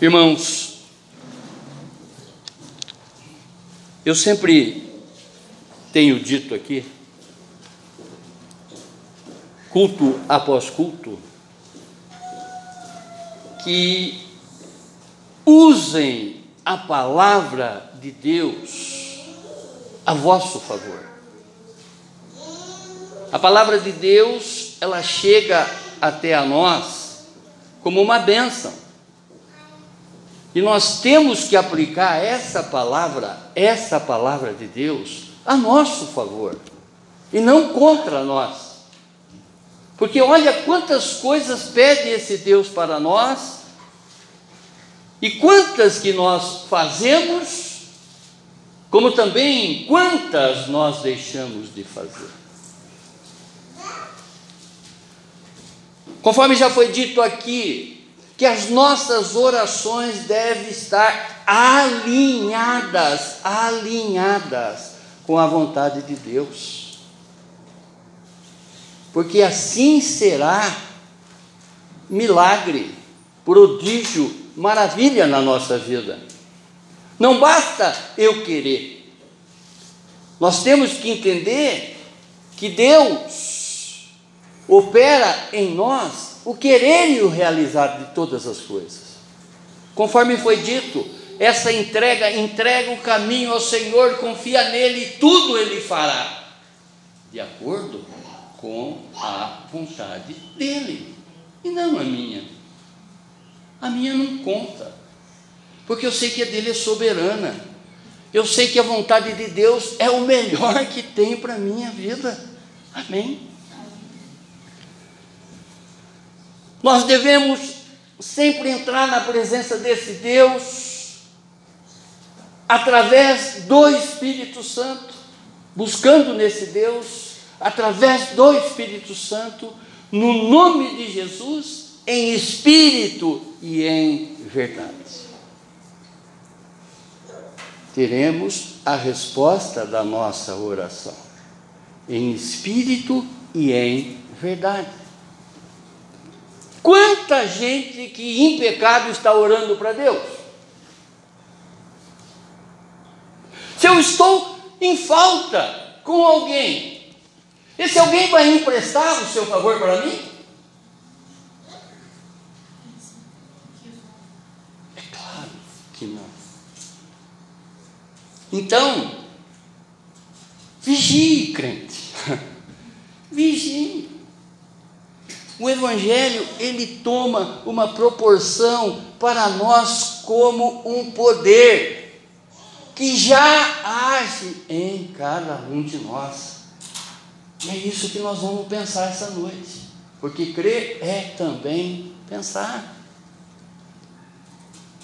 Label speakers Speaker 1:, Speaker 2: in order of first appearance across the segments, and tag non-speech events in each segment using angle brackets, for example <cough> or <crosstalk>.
Speaker 1: Irmãos, eu sempre tenho dito aqui, culto após culto, que usem a palavra de Deus a vosso favor. A palavra de Deus, ela chega até a nós como uma bênção. E nós temos que aplicar essa palavra, essa palavra de Deus, a nosso favor, e não contra nós. Porque olha quantas coisas pede esse Deus para nós, e quantas que nós fazemos, como também quantas nós deixamos de fazer. Conforme já foi dito aqui, que as nossas orações devem estar alinhadas, alinhadas com a vontade de Deus. Porque assim será milagre, prodígio, maravilha na nossa vida. Não basta eu querer. Nós temos que entender que Deus opera em nós o querer e o realizar de todas as coisas. Conforme foi dito, essa entrega, entrega o caminho ao Senhor, confia nele e tudo ele fará, de acordo com a vontade dele, e não a minha. A minha não conta, porque eu sei que a dele é soberana, eu sei que a vontade de Deus é o melhor que tem para a minha vida. Amém? Nós devemos sempre entrar na presença desse Deus através do Espírito Santo, buscando nesse Deus, através do Espírito Santo, no nome de Jesus, em espírito e em verdade. Teremos a resposta da nossa oração, em espírito e em verdade. Quanta gente que em pecado está orando para Deus? Se eu estou em falta com alguém, esse alguém vai emprestar o seu favor para mim? É claro que não. Então, vigie, crente. <laughs> Vigie. O evangelho, ele toma uma proporção para nós como um poder que já age em cada um de nós. E é isso que nós vamos pensar essa noite. Porque crer é também pensar.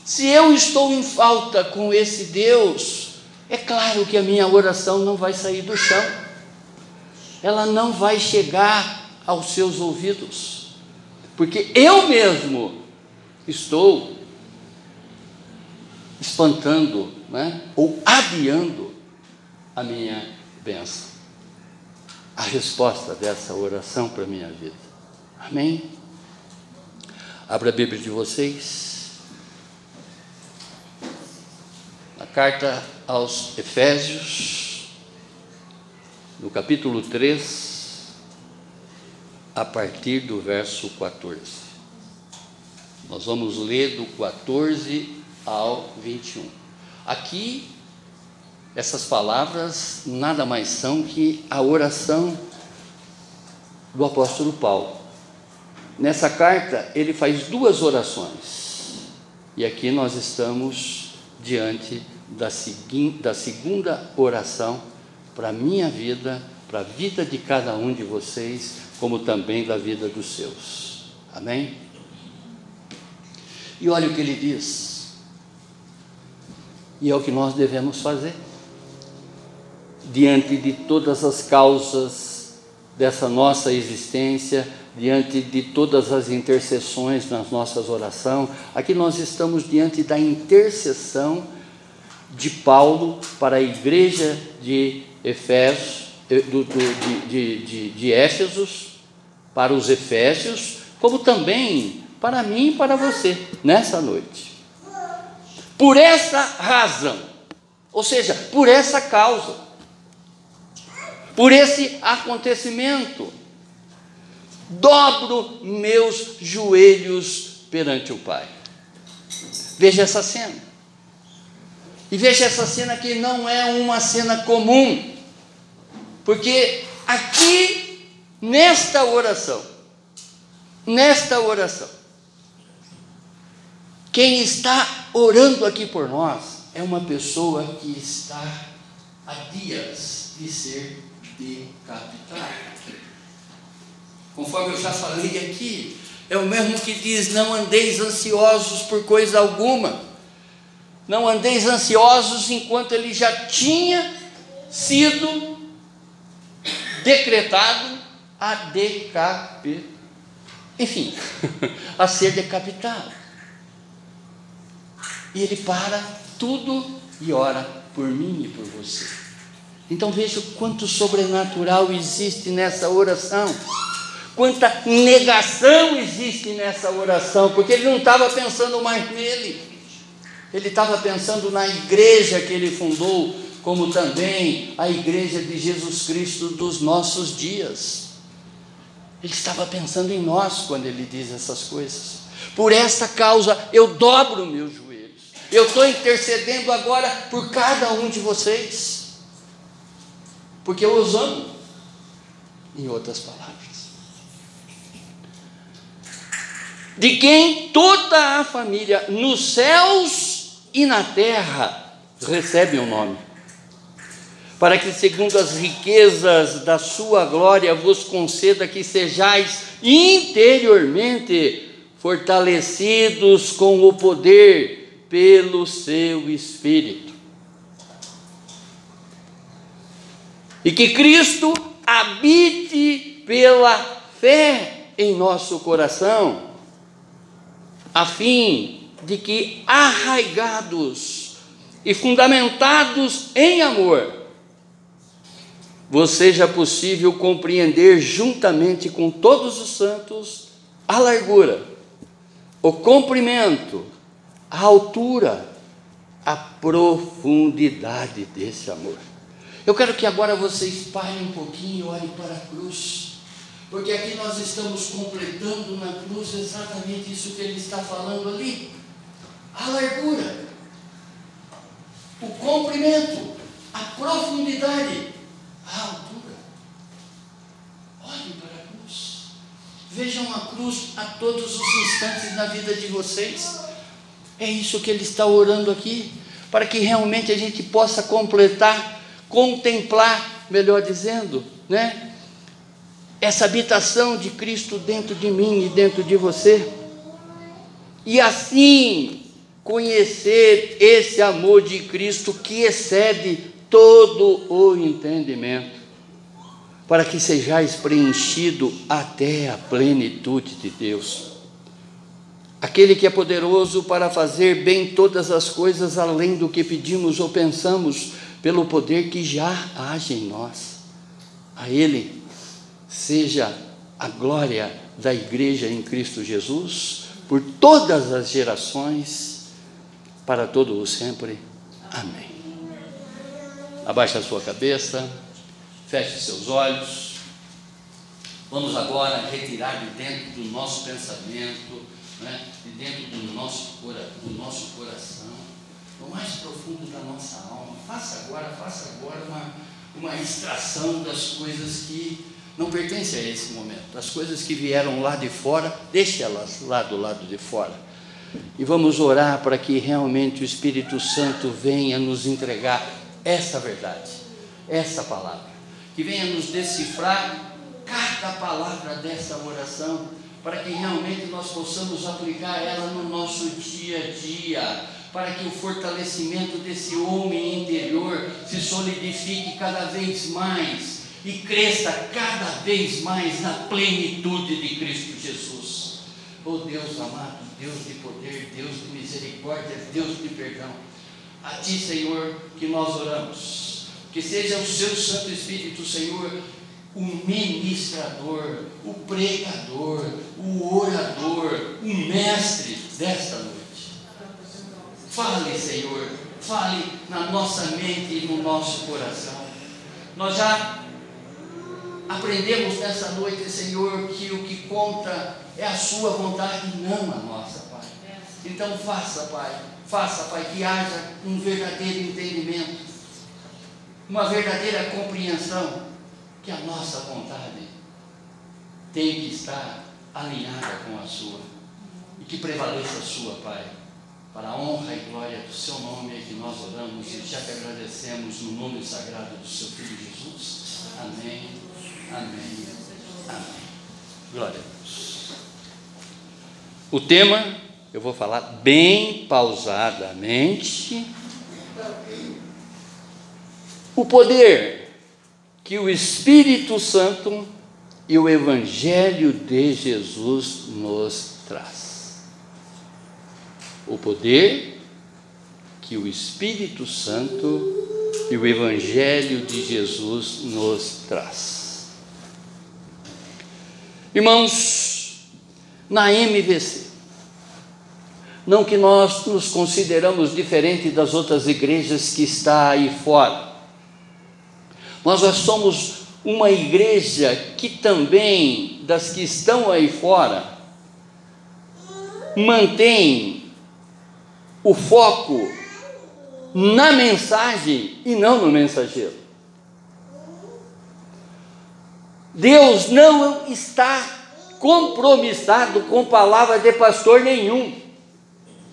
Speaker 1: Se eu estou em falta com esse Deus, é claro que a minha oração não vai sair do chão. Ela não vai chegar aos seus ouvidos, porque eu mesmo estou espantando, né, ou adiando a minha bênção, a resposta dessa oração para a minha vida. Amém? Abra a Bíblia de vocês. A carta aos Efésios, no capítulo 3, a partir do verso 14. Nós vamos ler do 14 ao 21. Aqui, essas palavras nada mais são que a oração do apóstolo Paulo. Nessa carta, ele faz duas orações. E aqui nós estamos diante da, da segunda oração para a minha vida, para a vida de cada um de vocês, como também da vida dos seus. Amém? E olha o que ele diz. E é o que nós devemos fazer. Diante de todas as causas dessa nossa existência, diante de todas as intercessões nas nossas orações, aqui nós estamos diante da intercessão de Paulo para a igreja de Efésios, eh, de, de, de, de Éfesos, para os Efésios, como também para mim e para você nessa noite. Por essa razão, ou seja, por essa causa, por esse acontecimento, dobro meus joelhos perante o Pai. Veja essa cena. E veja essa cena que não é uma cena comum, porque aqui, nesta oração, nesta oração, quem está orando aqui por nós é uma pessoa que está há dias de ser decapitada. Conforme eu já falei aqui, é o mesmo que diz: não andeis ansiosos por coisa alguma. Não andeis ansiosos enquanto ele já tinha sido decretado a decapitar. Enfim, <laughs> a ser decapitado. E ele para tudo e ora por mim e por você. Então veja o quanto sobrenatural existe nessa oração. Quanta negação existe nessa oração, porque ele não estava pensando mais nele, ele estava pensando na igreja que ele fundou, como também a igreja de Jesus Cristo dos nossos dias. Ele estava pensando em nós quando ele diz essas coisas. Por essa causa eu dobro meus joelhos. Eu estou intercedendo agora por cada um de vocês, porque eu os amo, em outras palavras. De quem toda a família, nos céus e na terra, recebe o um nome, para que, segundo as riquezas da sua glória, vos conceda que sejais interiormente fortalecidos com o poder pelo seu Espírito. E que Cristo habite pela fé em nosso coração, a fim de que, arraigados e fundamentados em amor, vos seja possível compreender juntamente com todos os santos a largura, o comprimento, a altura, a profundidade desse amor. Eu quero que agora vocês parem um pouquinho e olhem para a cruz, porque aqui nós estamos completando na cruz exatamente isso que ele está falando ali: a largura, o comprimento, a profundidade, a altura. Olhem para a cruz, vejam a cruz a todos os instantes na vida de vocês. É isso que ele está orando aqui, para que realmente a gente possa completar, contemplar, melhor dizendo, né? Essa habitação de Cristo dentro de mim e dentro de você. E assim conhecer esse amor de Cristo que excede todo o entendimento, para que sejais preenchido até a plenitude de Deus aquele que é poderoso para fazer bem todas as coisas além do que pedimos ou pensamos, pelo poder que já age em nós. A Ele seja a glória da igreja em Cristo Jesus, por todas as gerações, para todo o sempre. Amém. Abaixe a sua cabeça, feche seus olhos. Vamos agora retirar de dentro do nosso pensamento né, de dentro do nosso, do nosso coração, no mais profundo da nossa alma. Faça agora, faça agora uma, uma extração das coisas que não pertencem a esse momento. As coisas que vieram lá de fora, deixe elas lá do lado de fora. E vamos orar para que realmente o Espírito Santo venha nos entregar essa verdade, essa palavra. Que venha nos decifrar cada palavra dessa oração para que realmente nós possamos aplicar ela no nosso dia a dia, para que o fortalecimento desse homem interior se solidifique cada vez mais e cresça cada vez mais na plenitude de Cristo Jesus. Oh Deus amado, Deus de poder, Deus de misericórdia, Deus de perdão, a Ti, Senhor, que nós oramos. Que seja o Seu Santo Espírito, Senhor, o ministrador, o pregador, o orador, o mestre desta noite. Fale, Senhor, fale na nossa mente e no nosso coração. Nós já aprendemos nessa noite, Senhor, que o que conta é a Sua vontade, não a nossa, Pai. Então faça, Pai, faça, Pai, que haja um verdadeiro entendimento, uma verdadeira compreensão que a nossa vontade tem que estar alinhada com a Sua e que prevaleça a Sua, Pai. Para a honra e glória do Seu nome é que nós oramos e já te agradecemos no nome sagrado do Seu Filho Jesus. Amém. Amém. Amém. Glória a Deus. O tema, eu vou falar bem pausadamente. O poder que o Espírito Santo e o Evangelho de Jesus nos traz. O poder que o Espírito Santo e o Evangelho de Jesus nos traz. Irmãos, na MVC, não que nós nos consideramos diferente das outras igrejas que está aí fora. Nós somos uma igreja que também, das que estão aí fora, mantém o foco na mensagem e não no mensageiro. Deus não está compromissado com palavra de pastor nenhum,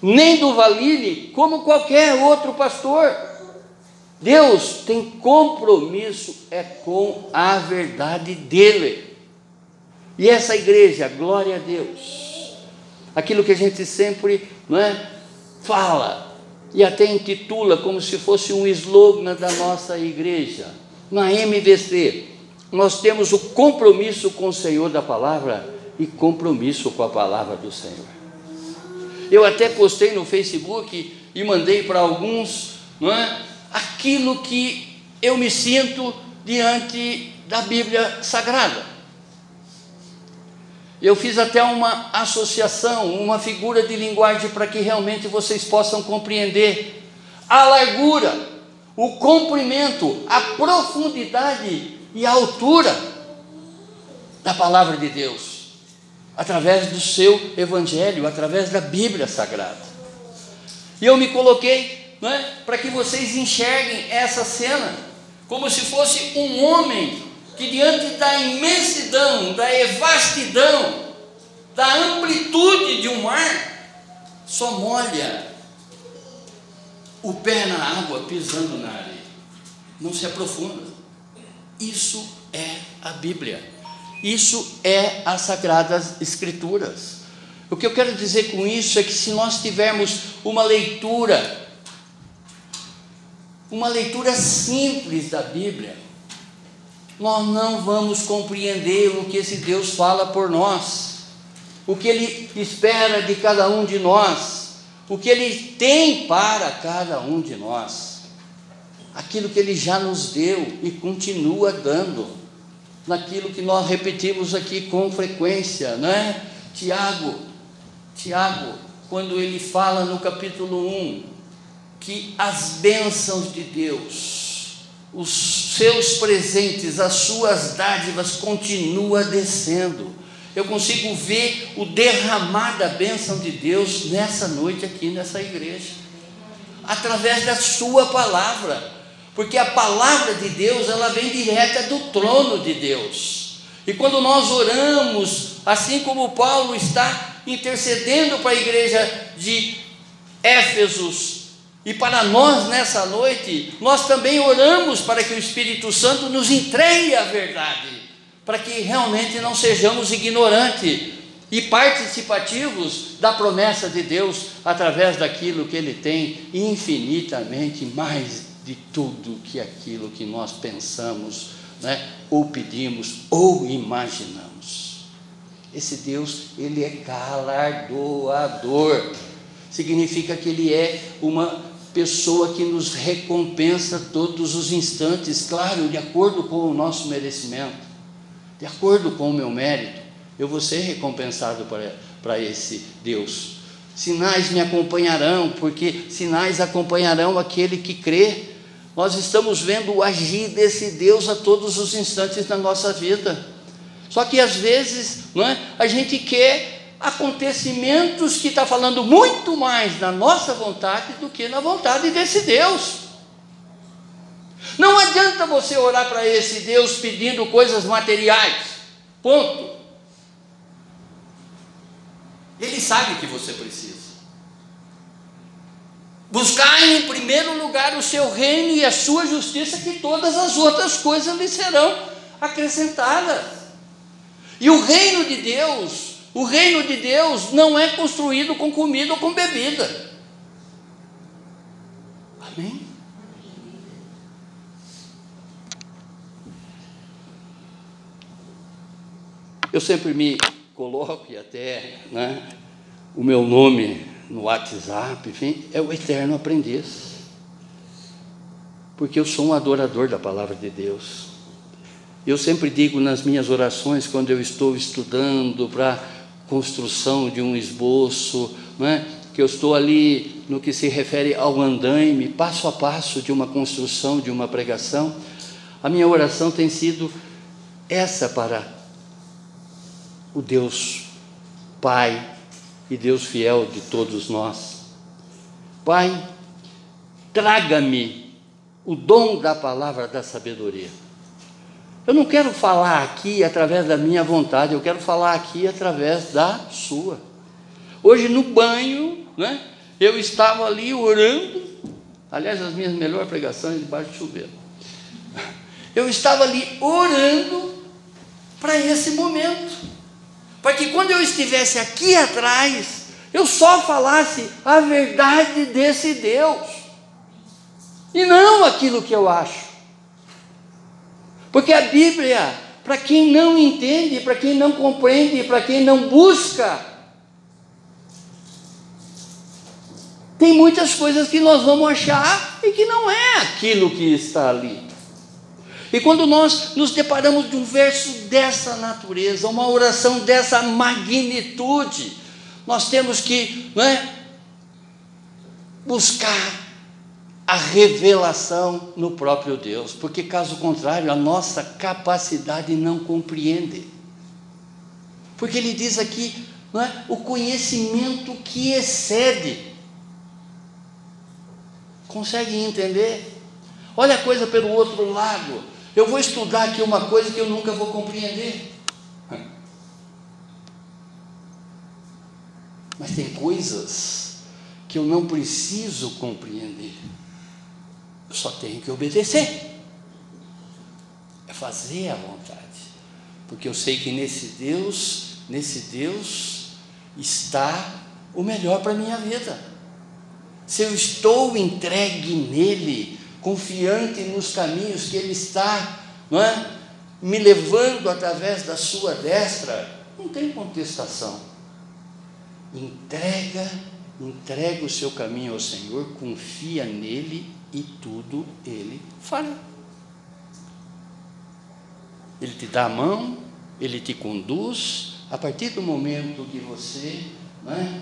Speaker 1: nem do Valile, como qualquer outro pastor. Deus tem compromisso é com a verdade dele. E essa igreja, glória a Deus. Aquilo que a gente sempre não é, fala e até intitula como se fosse um slogan da nossa igreja, na MVC nós temos o compromisso com o Senhor da palavra e compromisso com a palavra do Senhor. Eu até postei no Facebook e mandei para alguns, não é? Aquilo que eu me sinto diante da Bíblia Sagrada. Eu fiz até uma associação, uma figura de linguagem para que realmente vocês possam compreender a largura, o comprimento, a profundidade e a altura da palavra de Deus, através do seu evangelho, através da Bíblia Sagrada. E eu me coloquei é, para que vocês enxerguem essa cena como se fosse um homem que, diante da imensidão, da vastidão, da amplitude de um mar, só molha o pé na água pisando na areia, não se aprofunda. Isso é a Bíblia. Isso é as Sagradas Escrituras. O que eu quero dizer com isso é que se nós tivermos uma leitura, uma leitura simples da Bíblia, nós não vamos compreender o que esse Deus fala por nós, o que Ele espera de cada um de nós, o que Ele tem para cada um de nós aquilo que Ele já nos deu e continua dando, naquilo que nós repetimos aqui com frequência, não é? Tiago, Tiago, quando ele fala no capítulo 1, que as bênçãos de Deus, os seus presentes, as suas dádivas continuam descendo. Eu consigo ver o derramar da bênção de Deus nessa noite aqui nessa igreja, através da Sua palavra porque a palavra de Deus, ela vem direta do trono de Deus. E quando nós oramos, assim como Paulo está intercedendo para a igreja de Éfesos, e para nós nessa noite, nós também oramos para que o Espírito Santo nos entregue a verdade, para que realmente não sejamos ignorantes e participativos da promessa de Deus através daquilo que Ele tem infinitamente mais de tudo que aquilo que nós pensamos, né, ou pedimos, ou imaginamos. Esse Deus, ele é galardoador. Significa que ele é uma pessoa que nos recompensa todos os instantes, claro, de acordo com o nosso merecimento, de acordo com o meu mérito, eu vou ser recompensado para, esse Deus. sinais me acompanharão, porque sinais acompanharão aquele que crê. Nós estamos vendo o agir desse Deus a todos os instantes da nossa vida. Só que às vezes não é, a gente quer acontecimentos que está falando muito mais na nossa vontade do que na vontade desse Deus. Não adianta você orar para esse Deus pedindo coisas materiais. Ponto. Ele sabe que você precisa. Buscar em primeiro lugar o seu reino e a sua justiça, que todas as outras coisas lhe serão acrescentadas. E o reino de Deus, o reino de Deus não é construído com comida ou com bebida. Amém? Eu sempre me coloco e até né, o meu nome no WhatsApp, enfim, é o eterno aprendiz. Porque eu sou um adorador da palavra de Deus. Eu sempre digo nas minhas orações, quando eu estou estudando para construção de um esboço, né, que eu estou ali no que se refere ao andaime, passo a passo de uma construção, de uma pregação, a minha oração tem sido essa para o Deus Pai e Deus fiel de todos nós. Pai, traga-me o dom da palavra da sabedoria. Eu não quero falar aqui através da minha vontade, eu quero falar aqui através da sua. Hoje no banho, né, eu estava ali orando, aliás, as minhas melhores pregações debaixo de chuveiro. Eu estava ali orando para esse momento para que quando eu estivesse aqui atrás, eu só falasse a verdade desse Deus, e não aquilo que eu acho. Porque a Bíblia, para quem não entende, para quem não compreende, para quem não busca, tem muitas coisas que nós vamos achar e que não é aquilo que está ali. E quando nós nos deparamos de um verso dessa natureza, uma oração dessa magnitude, nós temos que é, buscar a revelação no próprio Deus, porque caso contrário, a nossa capacidade não compreende. Porque ele diz aqui, não é, o conhecimento que excede. Consegue entender? Olha a coisa pelo outro lado. Eu vou estudar aqui uma coisa que eu nunca vou compreender. Mas tem coisas que eu não preciso compreender. Eu só tenho que obedecer. É fazer a vontade. Porque eu sei que nesse Deus, nesse Deus está o melhor para a minha vida. Se eu estou entregue nele, confiante nos caminhos que Ele está, não é? Me levando através da sua destra, não tem contestação. Entrega, entrega o seu caminho ao Senhor, confia nele e tudo Ele fará. Ele te dá a mão, Ele te conduz, a partir do momento que você é?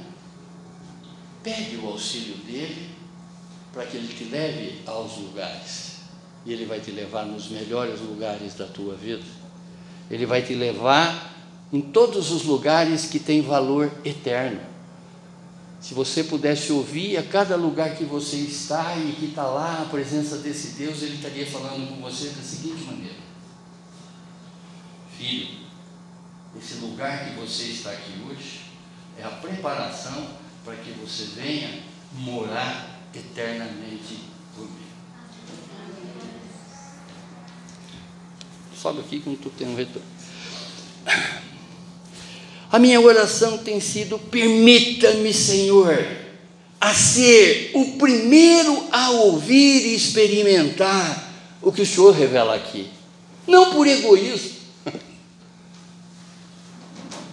Speaker 1: pede o auxílio dele, para que Ele te leve aos lugares. E Ele vai te levar nos melhores lugares da tua vida. Ele vai te levar em todos os lugares que têm valor eterno. Se você pudesse ouvir a cada lugar que você está e que está lá, a presença desse Deus, Ele estaria falando com você da seguinte maneira: Filho, esse lugar que você está aqui hoje é a preparação para que você venha morar eternamente comigo. Sobe aqui que não estou tendo retorno. A minha oração tem sido: permita-me, Senhor, a ser o primeiro a ouvir e experimentar o que o Senhor revela aqui. Não por egoísmo, <laughs>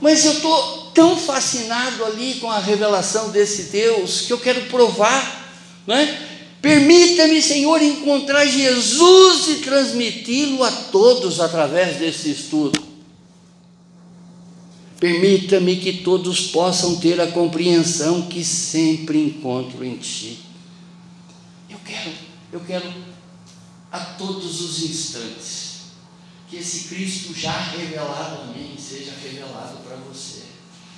Speaker 1: mas eu estou tão fascinado ali com a revelação desse Deus que eu quero provar é? Permita-me, Senhor, encontrar Jesus e transmiti-lo a todos através desse estudo. Permita-me que todos possam ter a compreensão que sempre encontro em Ti. Eu quero, eu quero a todos os instantes que esse Cristo já revelado a mim seja revelado para você,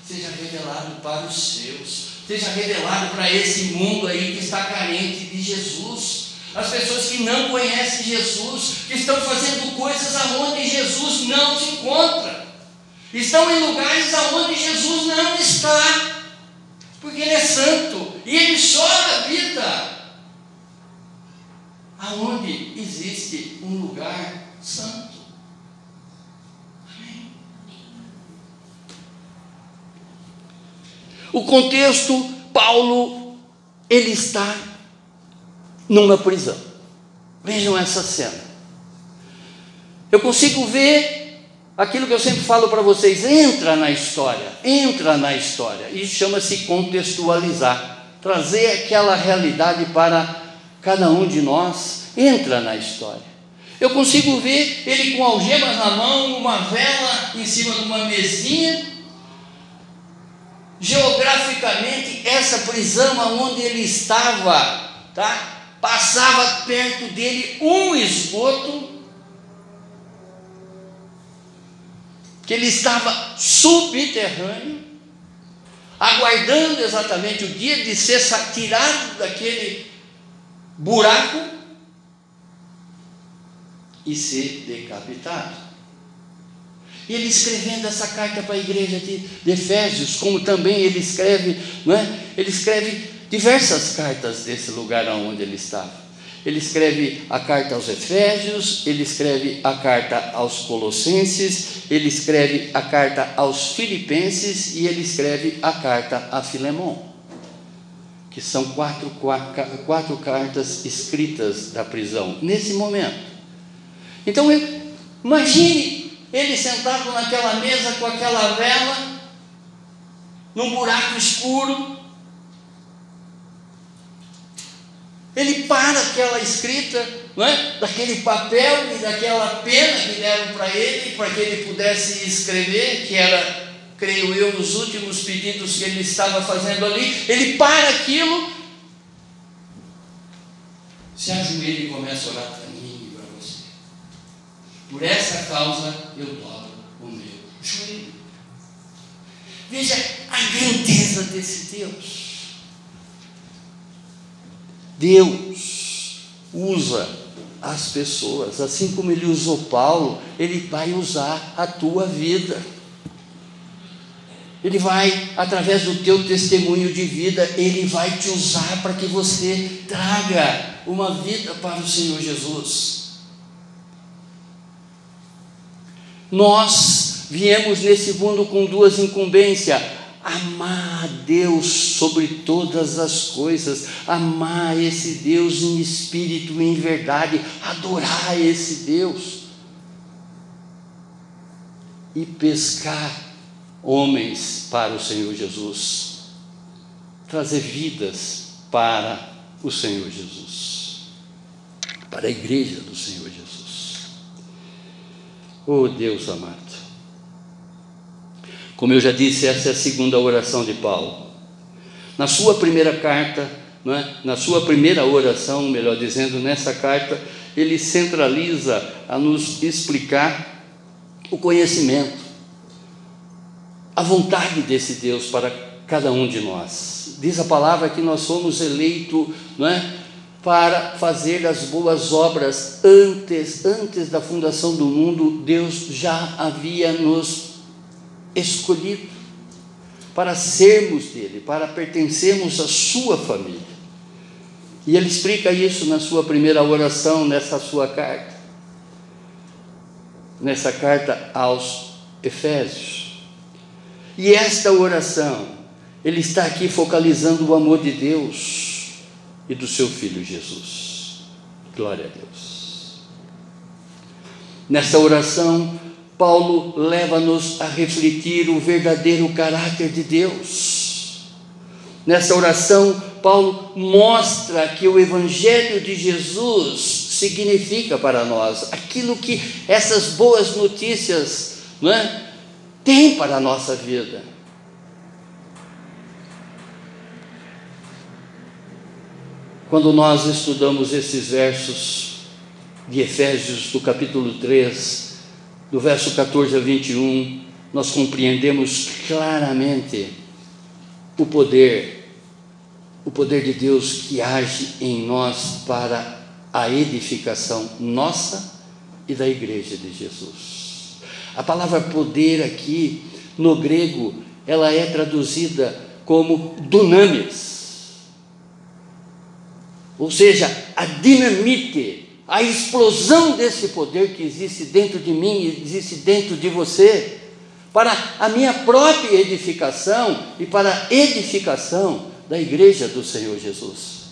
Speaker 1: seja revelado para os seus, seja revelado para esse mundo aí que está carente de Jesus. As pessoas que não conhecem Jesus, que estão fazendo coisas aonde Jesus não se encontra, estão em lugares aonde Jesus não está, porque Ele é santo e Ele só habita aonde existe um lugar santo. O contexto, Paulo, ele está numa prisão. Vejam essa cena. Eu consigo ver aquilo que eu sempre falo para vocês: entra na história, entra na história. Isso chama-se contextualizar, trazer aquela realidade para cada um de nós. Entra na história. Eu consigo ver ele com algemas na mão, uma vela em cima de uma mesinha, geograficamente essa prisão aonde ele estava, tá? Passava perto dele um esgoto que ele estava subterrâneo, aguardando exatamente o dia de ser tirado daquele buraco e ser decapitado. E ele escrevendo essa carta para a igreja de, de, Efésios, como também ele escreve, não é? Ele escreve diversas cartas desse lugar onde ele estava. Ele escreve a carta aos Efésios, ele escreve a carta aos Colossenses, ele escreve a carta aos Filipenses e ele escreve a carta a Filemon, que são quatro, quatro, quatro cartas escritas da prisão, nesse momento. Então, imagine ele sentado naquela mesa com aquela vela, num buraco escuro. Ele para aquela escrita, não é? daquele papel e daquela pena que deram para ele, para que ele pudesse escrever, que era, creio eu, os últimos pedidos que ele estava fazendo ali. Ele para aquilo, se ajoelha e começa a orar por essa causa eu dobro o meu joelho. Veja a grandeza desse Deus. Deus usa as pessoas, assim como ele usou Paulo, ele vai usar a tua vida. Ele vai, através do teu testemunho de vida, ele vai te usar para que você traga uma vida para o Senhor Jesus. Nós viemos nesse mundo com duas incumbências: amar a Deus sobre todas as coisas, amar esse Deus em espírito e em verdade, adorar esse Deus. E pescar homens para o Senhor Jesus, trazer vidas para o Senhor Jesus, para a igreja do Senhor Jesus. Oh Deus amado. Como eu já disse, essa é a segunda oração de Paulo. Na sua primeira carta, é? na sua primeira oração, melhor dizendo, nessa carta, ele centraliza a nos explicar o conhecimento, a vontade desse Deus para cada um de nós. Diz a palavra que nós somos eleitos, não é? Para fazer as boas obras antes, antes da fundação do mundo, Deus já havia nos escolhido para sermos dele, para pertencermos à sua família. E ele explica isso na sua primeira oração, nessa sua carta. Nessa carta aos Efésios. E esta oração, ele está aqui focalizando o amor de Deus e do seu Filho Jesus. Glória a Deus. Nessa oração, Paulo leva-nos a refletir o verdadeiro caráter de Deus. Nessa oração, Paulo mostra que o Evangelho de Jesus significa para nós aquilo que essas boas notícias não é? tem para a nossa vida. Quando nós estudamos esses versos de Efésios, do capítulo 3, do verso 14 a 21, nós compreendemos claramente o poder, o poder de Deus que age em nós para a edificação nossa e da igreja de Jesus. A palavra poder aqui, no grego, ela é traduzida como dunamis. Ou seja, a dinamite, a explosão desse poder que existe dentro de mim e existe dentro de você, para a minha própria edificação e para a edificação da igreja do Senhor Jesus.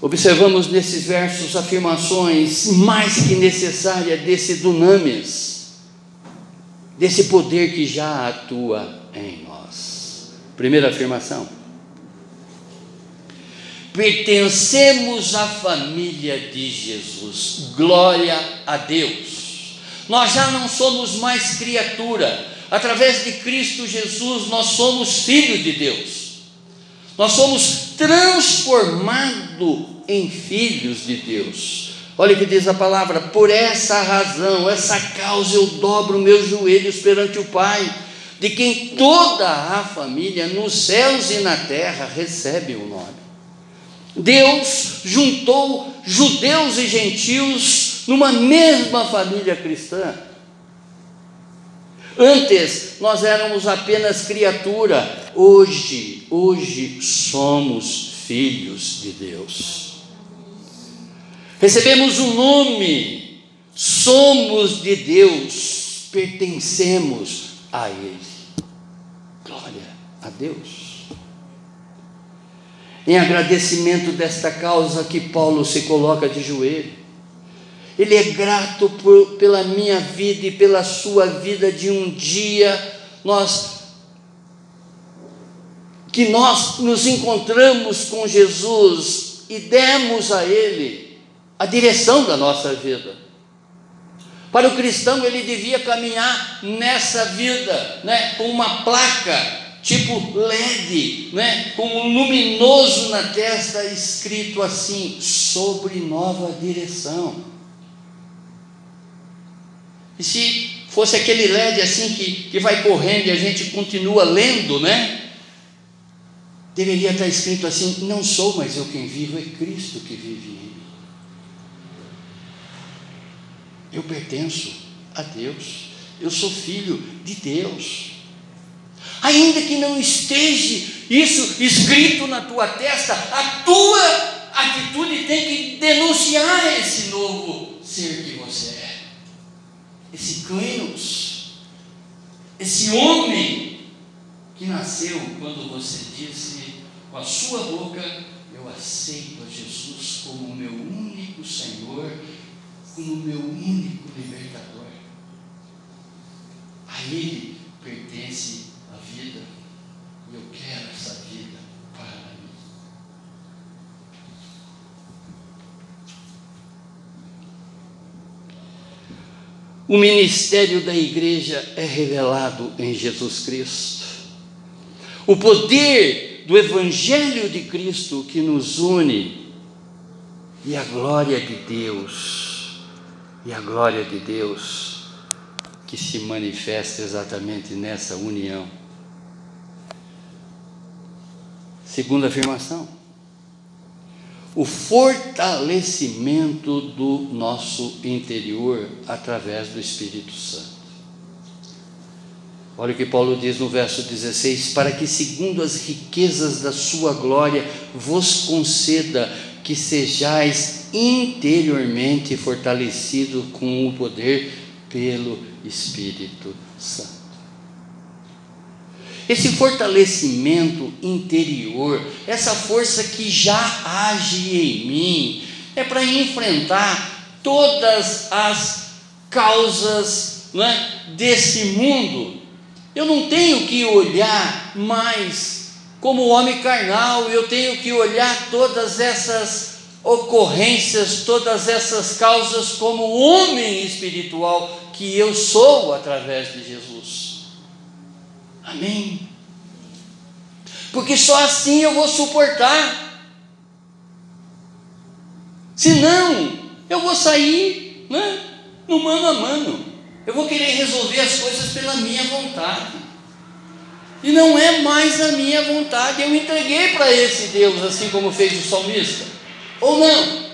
Speaker 1: Observamos nesses versos afirmações mais que necessárias desse dunamis, desse poder que já atua em. Primeira afirmação. Pertencemos à família de Jesus. Glória a Deus. Nós já não somos mais criatura. Através de Cristo Jesus, nós somos filhos de Deus. Nós somos transformados em filhos de Deus. Olha o que diz a palavra: por essa razão, essa causa, eu dobro meus joelhos perante o Pai, de quem toda a família, nos céus e na terra, recebe o nome. Deus juntou judeus e gentios numa mesma família cristã. Antes nós éramos apenas criatura, hoje, hoje somos filhos de Deus. Recebemos um nome, somos de Deus, pertencemos a Ele. Glória a Deus. Em agradecimento desta causa que Paulo se coloca de joelho, ele é grato por, pela minha vida e pela sua vida de um dia nós que nós nos encontramos com Jesus e demos a ele a direção da nossa vida. Para o cristão, ele devia caminhar nessa vida, né, com uma placa tipo LED, né, com um luminoso na testa escrito assim: sobre nova direção. E se fosse aquele LED assim que, que vai correndo e a gente continua lendo, né? Deveria estar escrito assim: não sou mais eu quem vivo, é Cristo que vive em mim. Eu pertenço a Deus, eu sou filho de Deus. Ainda que não esteja isso escrito na tua testa, a tua atitude tem que denunciar esse novo ser que você é. Esse Clenos, esse homem que nasceu quando você disse com a sua boca: Eu aceito a Jesus como o meu único Senhor, como meu único libertador. A Ele pertence a vida e eu quero essa vida para mim. O ministério da igreja é revelado em Jesus Cristo. O poder do Evangelho de Cristo que nos une e a glória de Deus, e a glória de Deus que se manifesta exatamente nessa união. Segunda afirmação o fortalecimento do nosso interior através do Espírito Santo. Olha o que Paulo diz no verso 16: para que, segundo as riquezas da sua glória, vos conceda que sejais interiormente fortalecido com o poder pelo Espírito Santo. Esse fortalecimento interior, essa força que já age em mim, é para enfrentar todas as causas é, desse mundo. Eu não tenho que olhar mais como homem carnal, eu tenho que olhar todas essas ocorrências, todas essas causas como homem espiritual que eu sou através de Jesus. Amém. Porque só assim eu vou suportar. Senão, eu vou sair né, no mano a mano. Eu vou querer resolver as coisas pela minha vontade. E não é mais a minha vontade. Eu entreguei para esse Deus, assim como fez o salmista. Ou não?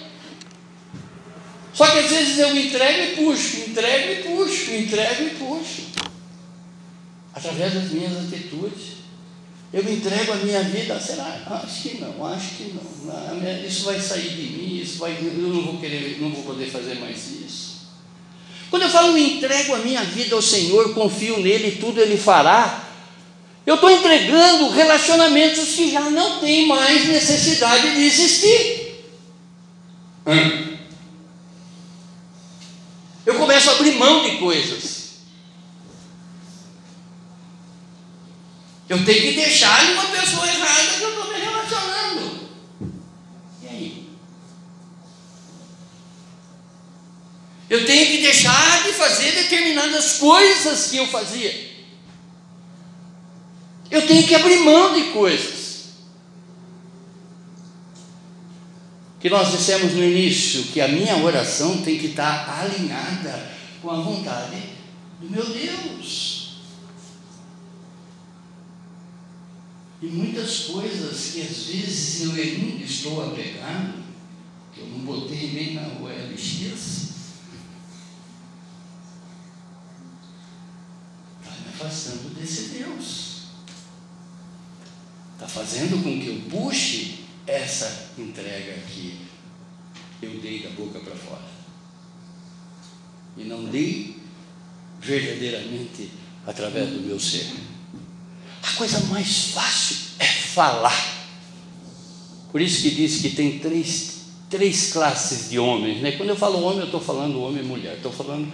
Speaker 1: Só que às vezes eu entrego e puxo, entrego e puxo, entrego e puxo. Através das minhas atitudes. Eu entrego a minha vida, será? Acho que não, acho que não. Isso vai sair de mim, isso vai, eu não vou querer, não vou poder fazer mais isso. Quando eu falo entrego a minha vida ao Senhor, confio nele, tudo ele fará. Eu estou entregando relacionamentos que já não têm mais necessidade de existir. Hum. Eu começo a abrir mão de coisas. Eu tenho que deixar de uma pessoa errada que eu estou me relacionando. E aí? Eu tenho que deixar de fazer determinadas coisas que eu fazia. Eu tenho que abrir mão de coisas. Que nós dissemos no início que a minha oração tem que estar alinhada com a vontade do meu Deus. E muitas coisas que às vezes eu ainda estou apegado, que eu não botei nem na OLX, está me afastando desse Deus. Está fazendo com que eu puxe essa entrega que eu dei da boca para fora. E não dei verdadeiramente através do meu ser. A coisa mais fácil é falar. Por isso que diz que tem três, três classes de homens. Né? Quando eu falo homem, eu estou falando homem e mulher. Estou falando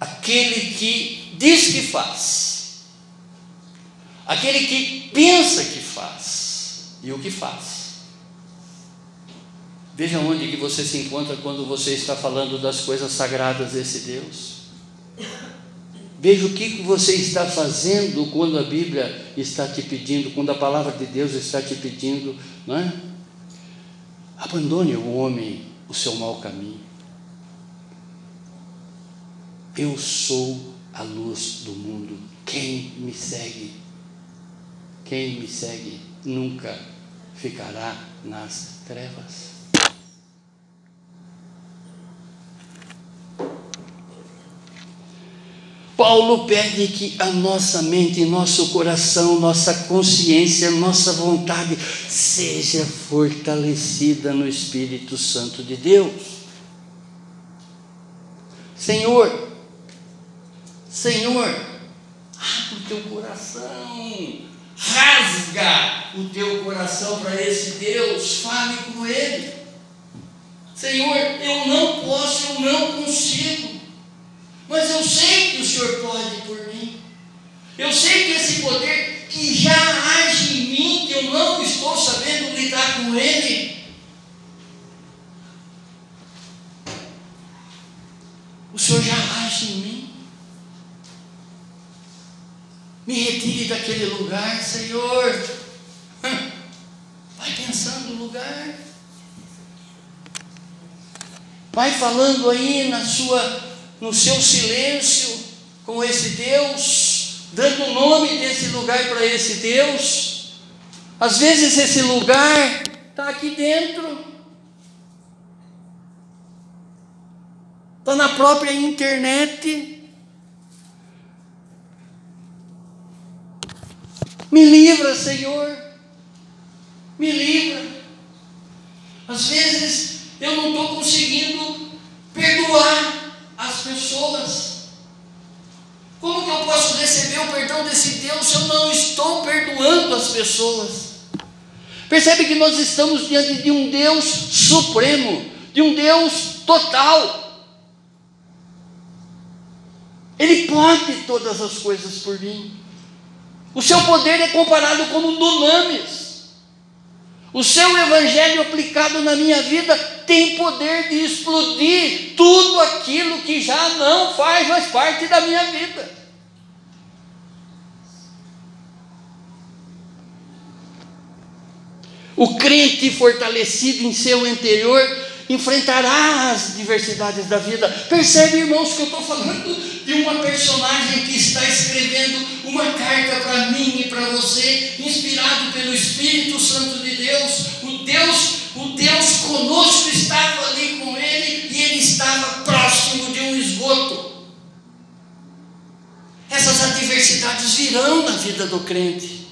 Speaker 1: aquele que diz que faz, aquele que pensa que faz e o que faz. Veja onde que você se encontra quando você está falando das coisas sagradas desse Deus. Veja o que você está fazendo quando a Bíblia está te pedindo, quando a palavra de Deus está te pedindo, não é? Abandone o homem o seu mau caminho. Eu sou a luz do mundo. Quem me segue, quem me segue nunca ficará nas trevas. Paulo pede que a nossa mente, nosso coração, nossa consciência, nossa vontade seja fortalecida no Espírito Santo de Deus. Senhor, Senhor, abre o teu coração, rasga o teu coração para esse Deus, fale com Ele. Senhor, eu não posso, eu não consigo. Mas eu sei que o Senhor pode por mim. Eu sei que esse poder que já age em mim, que eu não estou sabendo lidar com ele, o Senhor já age em mim. Me retire daquele lugar, Senhor. Vai pensando no lugar. Vai falando aí na sua no seu silêncio com esse Deus, dando o nome desse lugar para esse Deus. Às vezes esse lugar está aqui dentro, está na própria internet. Me livra, Senhor, me livra. Às vezes eu não estou conseguindo perdoar as pessoas. Como que eu posso receber o perdão desse Deus se eu não estou perdoando as pessoas? Percebe que nós estamos diante de um Deus supremo, de um Deus total. Ele pode todas as coisas por mim. O seu poder é comparado com o dunamis. O seu evangelho aplicado na minha vida tem poder de explodir tudo aquilo que já não faz mais parte da minha vida. O crente fortalecido em seu interior enfrentará as diversidades da vida. Percebe, irmãos, que eu estou falando de uma personagem que está escrevendo uma carta para mim e para você, inspirado pelo Espírito Santo de Deus. O Deus, o Deus conosco estava ali com ele e ele estava próximo de um esgoto. Essas adversidades virão na vida do crente.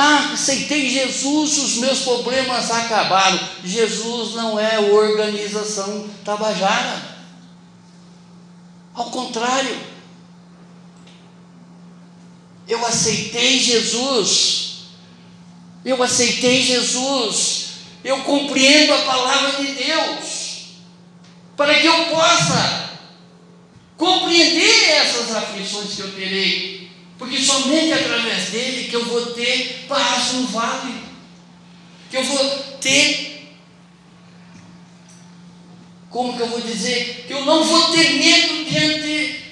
Speaker 1: Ah, aceitei Jesus, os meus problemas acabaram. Jesus não é organização tabajara. Ao contrário, eu aceitei Jesus, eu aceitei Jesus, eu compreendo a palavra de Deus, para que eu possa compreender essas aflições que eu terei porque somente através dele que eu vou ter paz no vale, que eu vou ter, como que eu vou dizer, que eu não vou ter medo diante,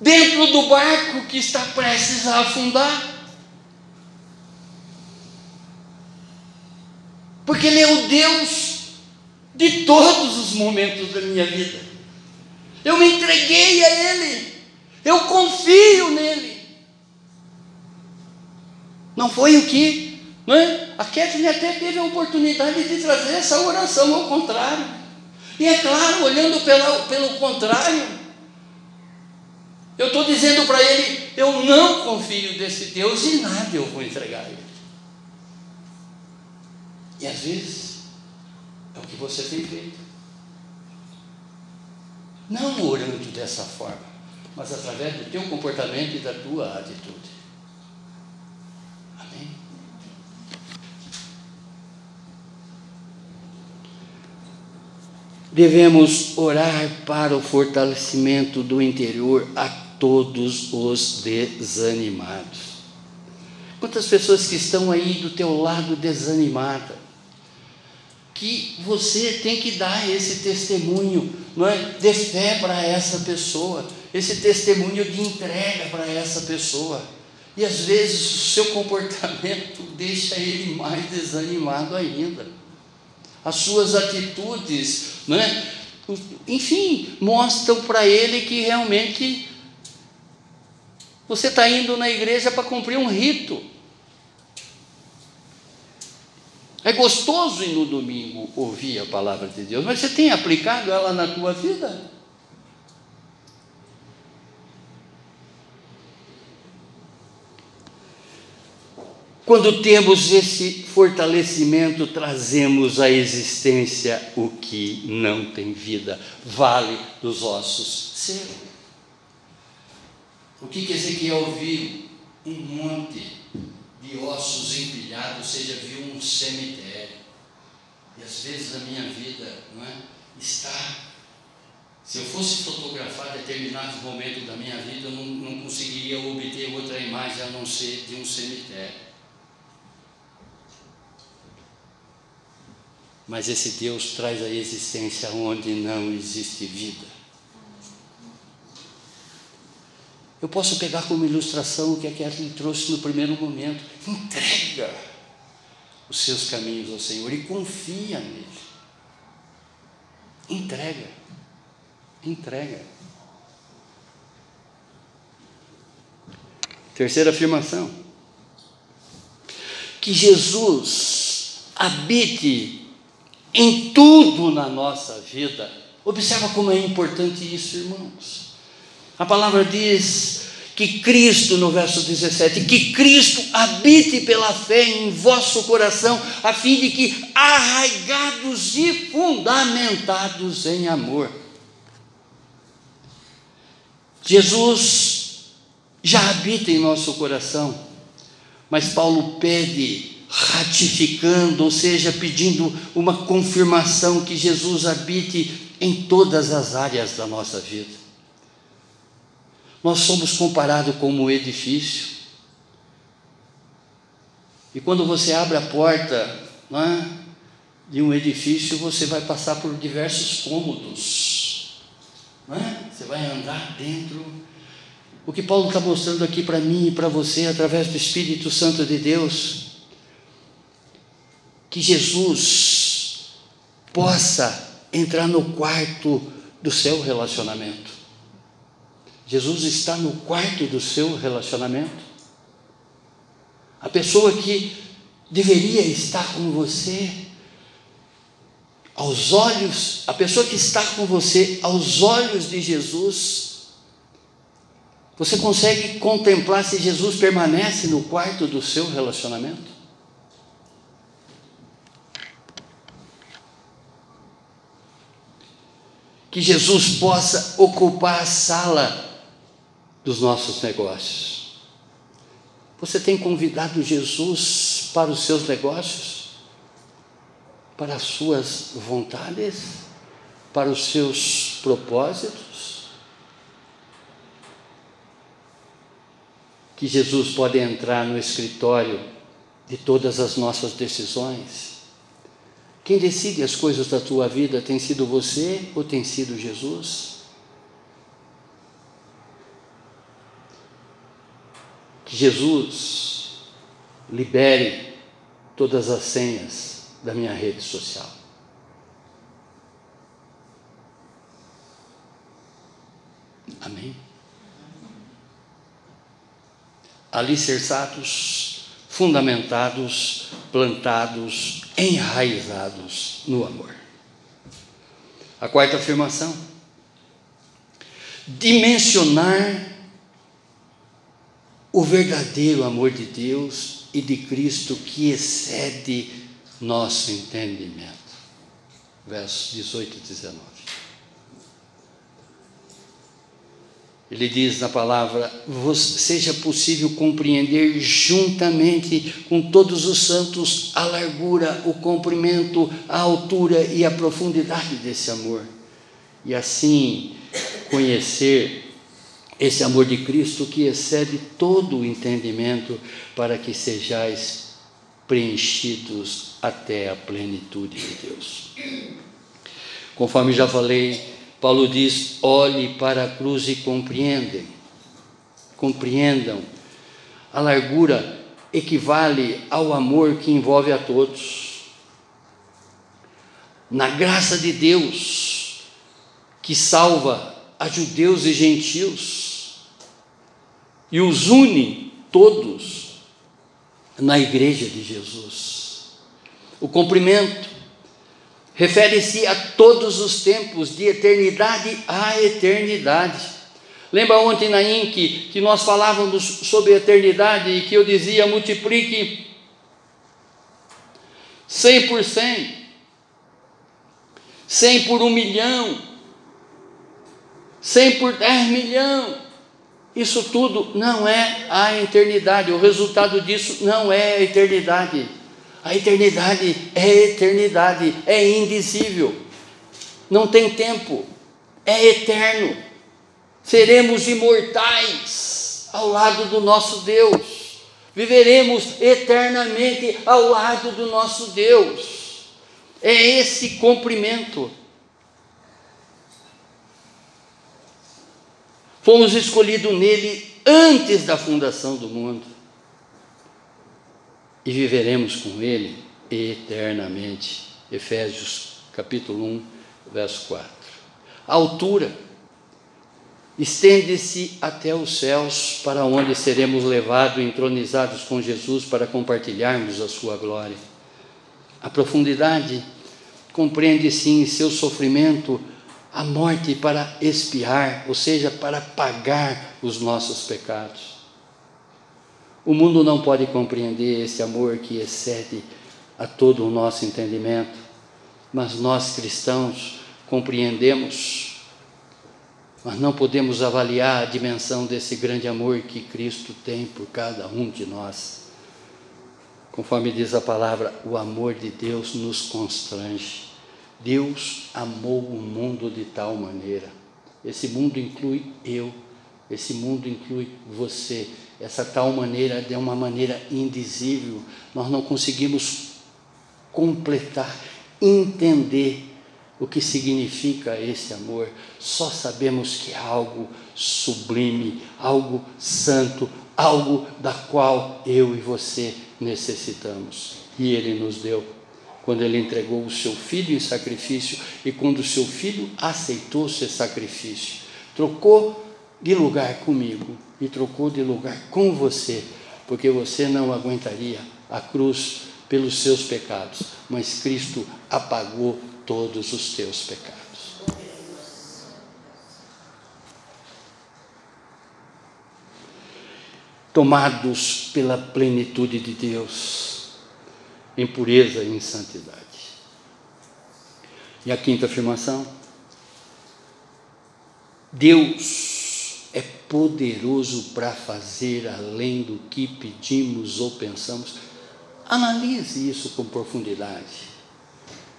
Speaker 1: dentro do barco que está prestes a afundar. Porque Ele é o Deus de todos os momentos da minha vida. Eu me entreguei a Ele, eu confio nele. Não foi o que? Não é? A Kathleen até teve a oportunidade de trazer essa oração ao contrário. E é claro, olhando pela, pelo contrário, eu estou dizendo para ele: eu não confio desse Deus e nada eu vou entregar a ele. E às vezes é o que você tem feito. Não orando dessa forma, mas através do teu comportamento e da tua atitude. Devemos orar para o fortalecimento do interior a todos os desanimados. Quantas pessoas que estão aí do teu lado desanimada, que você tem que dar esse testemunho, não é, de fé para essa pessoa, esse testemunho de entrega para essa pessoa. E às vezes o seu comportamento <laughs> deixa ele mais desanimado ainda as suas atitudes, né? enfim, mostram para ele que realmente você está indo na igreja para cumprir um rito. É gostoso ir no domingo ouvir a palavra de Deus, mas você tem aplicado ela na tua vida? Quando temos esse fortalecimento, trazemos à existência o que não tem vida, vale dos ossos seus. O que, que Ezequiel viu? Um monte de ossos empilhados, ou seja, viu um cemitério. E às vezes a minha vida não é, está. Se eu fosse fotografar determinados momentos da minha vida, eu não, não conseguiria obter outra imagem a não ser de um cemitério. Mas esse Deus traz a existência onde não existe vida. Eu posso pegar como ilustração o que a Kathleen trouxe no primeiro momento. Entrega os seus caminhos ao Senhor e confia nele. Entrega. Entrega. Terceira afirmação. Que Jesus habite em tudo na nossa vida. Observa como é importante isso, irmãos. A palavra diz que Cristo, no verso 17, que Cristo habite pela fé em vosso coração, a fim de que, arraigados e fundamentados em amor, Jesus já habita em nosso coração, mas Paulo pede ratificando, ou seja, pedindo uma confirmação que Jesus habite em todas as áreas da nossa vida. Nós somos comparados como um edifício. E quando você abre a porta é, de um edifício, você vai passar por diversos cômodos. É? Você vai andar dentro. O que Paulo está mostrando aqui para mim e para você, através do Espírito Santo de Deus, que Jesus possa entrar no quarto do seu relacionamento. Jesus está no quarto do seu relacionamento. A pessoa que deveria estar com você, aos olhos, a pessoa que está com você, aos olhos de Jesus, você consegue contemplar se Jesus permanece no quarto do seu relacionamento? Que Jesus possa ocupar a sala dos nossos negócios. Você tem convidado Jesus para os seus negócios? Para as suas vontades? Para os seus propósitos? Que Jesus pode entrar no escritório de todas as nossas decisões? Quem decide as coisas da tua vida tem sido você ou tem sido Jesus? Que Jesus libere todas as senhas da minha rede social. Amém? Alicerçados fundamentados, plantados, enraizados no amor. A quarta afirmação: dimensionar o verdadeiro amor de Deus e de Cristo que excede nosso entendimento. Versos 18 e 19. Ele diz na palavra: seja possível compreender juntamente com todos os santos a largura, o comprimento, a altura e a profundidade desse amor. E assim conhecer esse amor de Cristo que excede todo o entendimento, para que sejais preenchidos até a plenitude de Deus. Conforme já falei, Paulo diz: olhe para a cruz e compreendem. Compreendam. A largura equivale ao amor que envolve a todos. Na graça de Deus, que salva a judeus e gentios, e os une todos na igreja de Jesus. O cumprimento refere-se a todos os tempos, de eternidade a eternidade. Lembra ontem na INC que nós falávamos sobre eternidade e que eu dizia multiplique 100 por 100, 100 por um milhão, 100 por 10 milhão. Isso tudo não é a eternidade, o resultado disso não é a eternidade. A eternidade é eternidade, é indizível, não tem tempo, é eterno. Seremos imortais ao lado do nosso Deus, viveremos eternamente ao lado do nosso Deus. É esse cumprimento. Fomos escolhidos nele antes da fundação do mundo e viveremos com Ele eternamente. Efésios capítulo 1, verso 4. A altura estende-se até os céus, para onde seremos levados, entronizados com Jesus, para compartilharmos a sua glória. A profundidade compreende-se em seu sofrimento a morte para expiar, ou seja, para pagar os nossos pecados. O mundo não pode compreender esse amor que excede a todo o nosso entendimento, mas nós cristãos compreendemos, mas não podemos avaliar a dimensão desse grande amor que Cristo tem por cada um de nós. Conforme diz a palavra, o amor de Deus nos constrange. Deus amou o mundo de tal maneira. Esse mundo inclui eu Esse mundo inclui você. Essa tal maneira é uma maneira indizível. Nós não conseguimos completar, entender o que significa esse amor. Só sabemos que é algo sublime, algo santo, algo da qual eu e você necessitamos. E Ele nos deu quando Ele entregou o seu filho em sacrifício e quando o seu filho aceitou ser sacrifício. Trocou de lugar comigo e trocou de lugar com você, porque você não aguentaria a cruz pelos seus pecados, mas Cristo apagou todos os teus pecados. Tomados pela plenitude de Deus, em pureza e em santidade. E a quinta afirmação: Deus poderoso para fazer além do que pedimos ou pensamos. Analise isso com profundidade.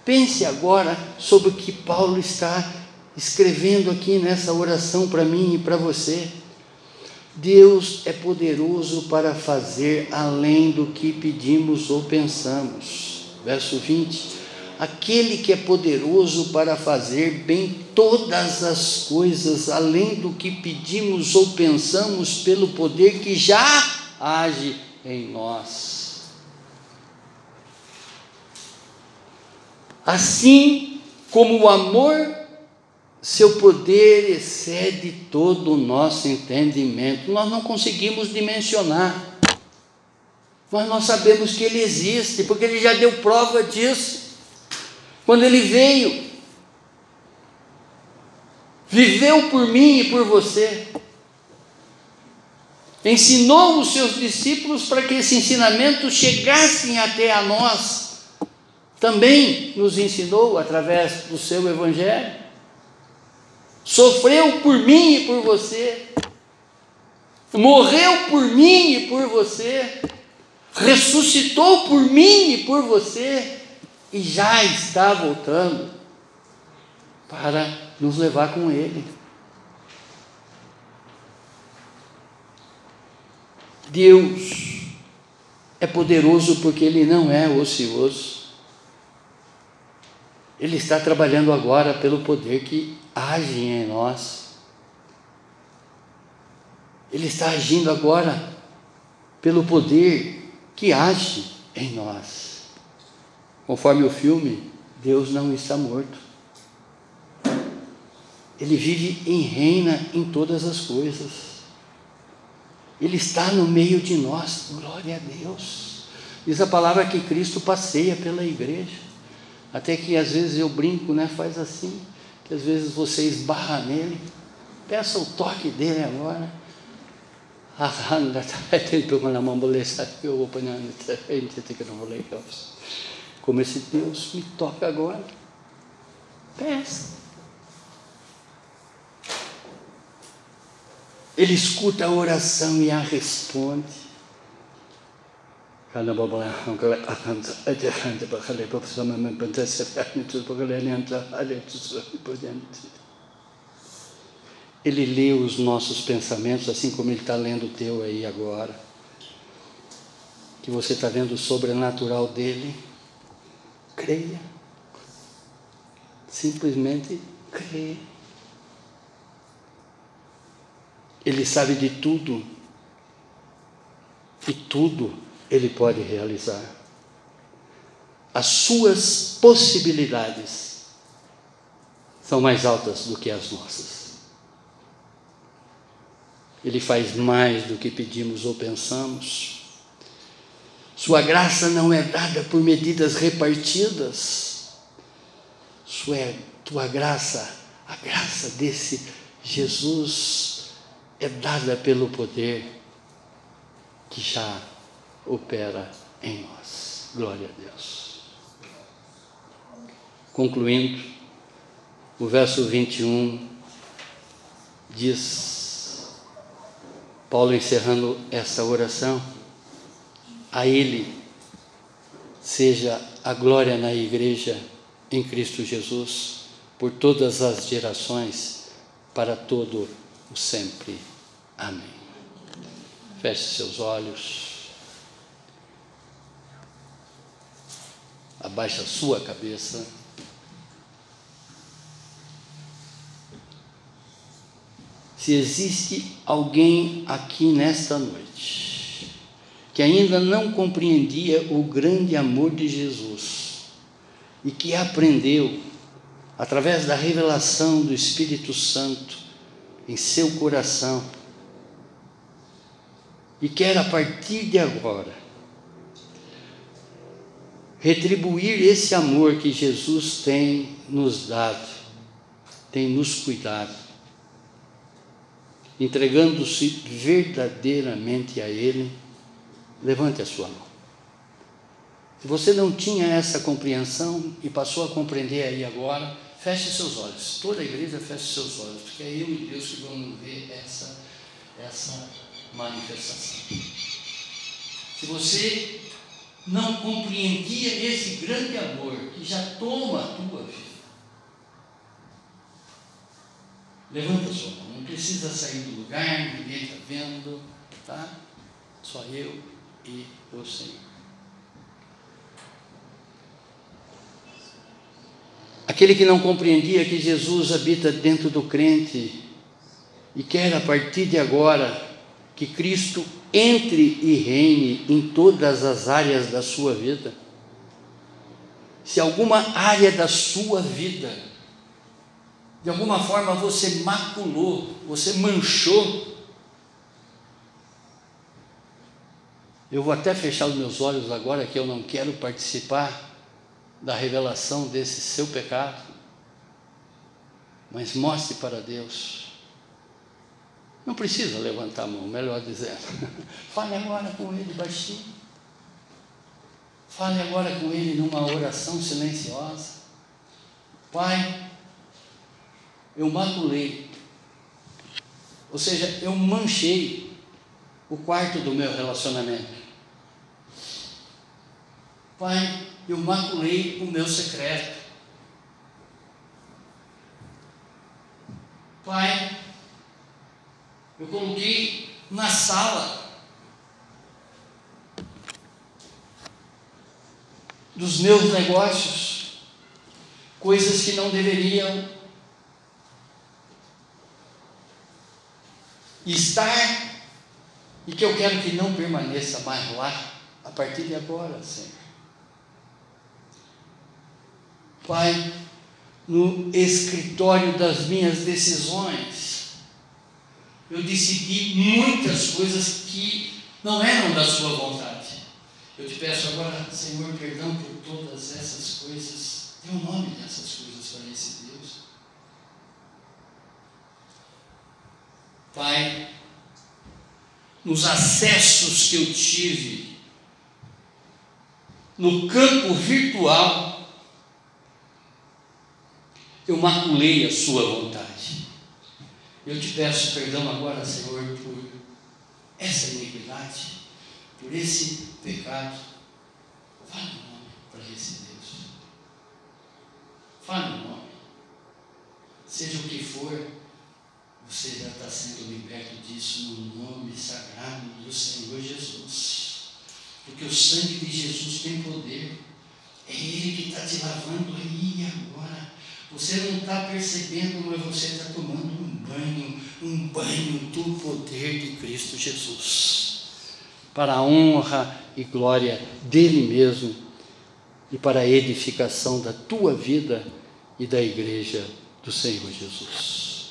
Speaker 1: Pense agora sobre o que Paulo está escrevendo aqui nessa oração para mim e para você. Deus é poderoso para fazer além do que pedimos ou pensamos. Verso 20. Aquele que é poderoso para fazer bem todas as coisas, além do que pedimos ou pensamos, pelo poder que já age em nós. Assim como o amor, seu poder excede todo o nosso entendimento. Nós não conseguimos dimensionar, mas nós sabemos que ele existe, porque ele já deu prova disso. Quando ele veio, viveu por mim e por você, ensinou os seus discípulos para que esse ensinamento chegasse até a nós. Também nos ensinou através do seu Evangelho. Sofreu por mim e por você, morreu por mim e por você, ressuscitou por mim e por você, e já está voltando para nos levar com Ele. Deus é poderoso porque Ele não é ocioso. Ele está trabalhando agora pelo poder que age em nós. Ele está agindo agora pelo poder que age em nós. Conforme o filme, Deus não está morto. Ele vive e reina em todas as coisas. Ele está no meio de nós. Glória a Deus. Diz a palavra que Cristo passeia pela igreja. Até que às vezes eu brinco, né? Faz assim, que às vezes você esbarra nele. Peça o toque dele agora. Como esse Deus me toca agora. Peça. Ele escuta a oração e a responde. Ele lê os nossos pensamentos, assim como Ele está lendo o teu aí agora. Que você está vendo o sobrenatural dele. Creia. Simplesmente creia. Ele sabe de tudo. E tudo ele pode realizar. As suas possibilidades são mais altas do que as nossas. Ele faz mais do que pedimos ou pensamos. Sua graça não é dada por medidas repartidas. Sua, tua graça, a graça desse Jesus é dada pelo poder que já opera em nós. Glória a Deus. Concluindo, o verso 21 diz, Paulo encerrando essa oração, a Ele seja a glória na igreja em Cristo Jesus, por todas as gerações, para todo o sempre. Amém. Feche seus olhos. Abaixe a sua cabeça. Se existe alguém aqui nesta noite que ainda não compreendia o grande amor de Jesus e que aprendeu, através da revelação do Espírito Santo em seu coração, e quer a partir de agora retribuir esse amor que Jesus tem nos dado, tem nos cuidado, entregando-se verdadeiramente a Ele, levante a sua mão. Se você não tinha essa compreensão e passou a compreender aí agora, feche seus olhos. Toda a igreja feche seus olhos, porque é eu e Deus que vamos ver essa, essa manifestação. Se você não compreendia esse grande amor que já toma a tua vida, levanta a sua mão, não precisa sair do lugar, ninguém está vendo, tá? Só eu o Senhor. Aquele que não compreendia que Jesus habita dentro do crente e quer a partir de agora que Cristo entre e reine em todas as áreas da sua vida. Se alguma área da sua vida, de alguma forma você maculou, você manchou, eu vou até fechar os meus olhos agora que eu não quero participar da revelação desse seu pecado, mas mostre para Deus não precisa levantar a mão, melhor dizendo. <laughs> Fale agora com ele baixinho. Fale agora com ele numa oração silenciosa. Pai, eu maculei. Ou seja, eu manchei o quarto do meu relacionamento. Pai, eu maculei o meu secreto. Pai, eu coloquei na sala dos meus negócios coisas que não deveriam estar e que eu quero que não permaneça mais lá a partir de agora, Senhor. Pai, no escritório das minhas decisões, eu decidi muitas coisas que não eram da sua vontade. Eu te peço agora, Senhor, perdão por todas essas coisas. Dê o um nome dessas coisas para esse Deus. Pai, nos acessos que eu tive no campo virtual, eu maculei a sua vontade. Eu te peço perdão agora, Senhor, por essa iniquidade, por esse pecado. Fale o nome para esse Deus. Fale o nome. Seja o que for, você já está sendo liberto disso no nome sagrado do Senhor Jesus. Porque o sangue de Jesus tem poder. É Ele que está te lavando aí agora. Você não está percebendo, mas você está tomando um banho, um banho do poder de Cristo Jesus, para a honra e glória dele mesmo e para a edificação da tua vida e da igreja do Senhor Jesus.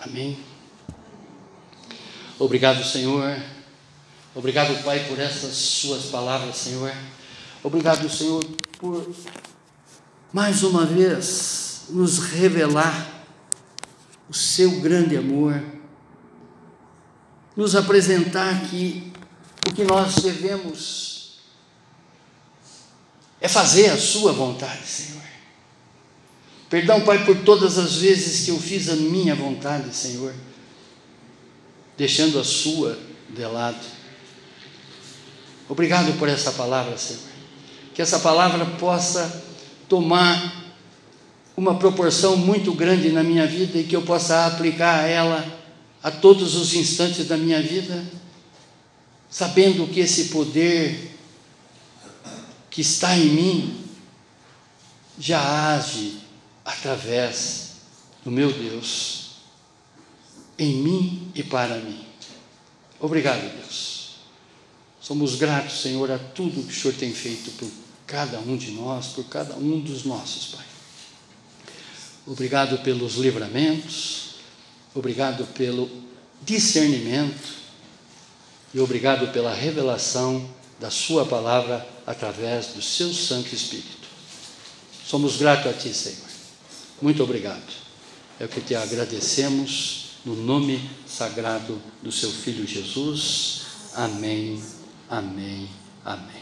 Speaker 1: Amém. Obrigado, Senhor. Obrigado, Pai, por essas suas palavras, Senhor. Obrigado, Senhor, por mais uma vez nos revelar o seu grande amor, nos apresentar que o que nós devemos é fazer a sua vontade, Senhor. Perdão, Pai, por todas as vezes que eu fiz a minha vontade, Senhor, deixando a sua de lado. Obrigado por essa palavra, Senhor. Que essa palavra possa tomar uma proporção muito grande na minha vida e que eu possa aplicar ela a todos os instantes da minha vida, sabendo que esse poder que está em mim já age através do meu Deus, em mim e para mim. Obrigado, Deus. Somos gratos, Senhor, a tudo que o Senhor tem feito por cada um de nós, por cada um dos nossos, Pai. Obrigado pelos livramentos, obrigado pelo discernimento e obrigado pela revelação da Sua palavra através do Seu Santo Espírito. Somos gratos a Ti, Senhor. Muito obrigado. É o que te agradecemos no nome sagrado do Seu Filho Jesus. Amém, amém, amém.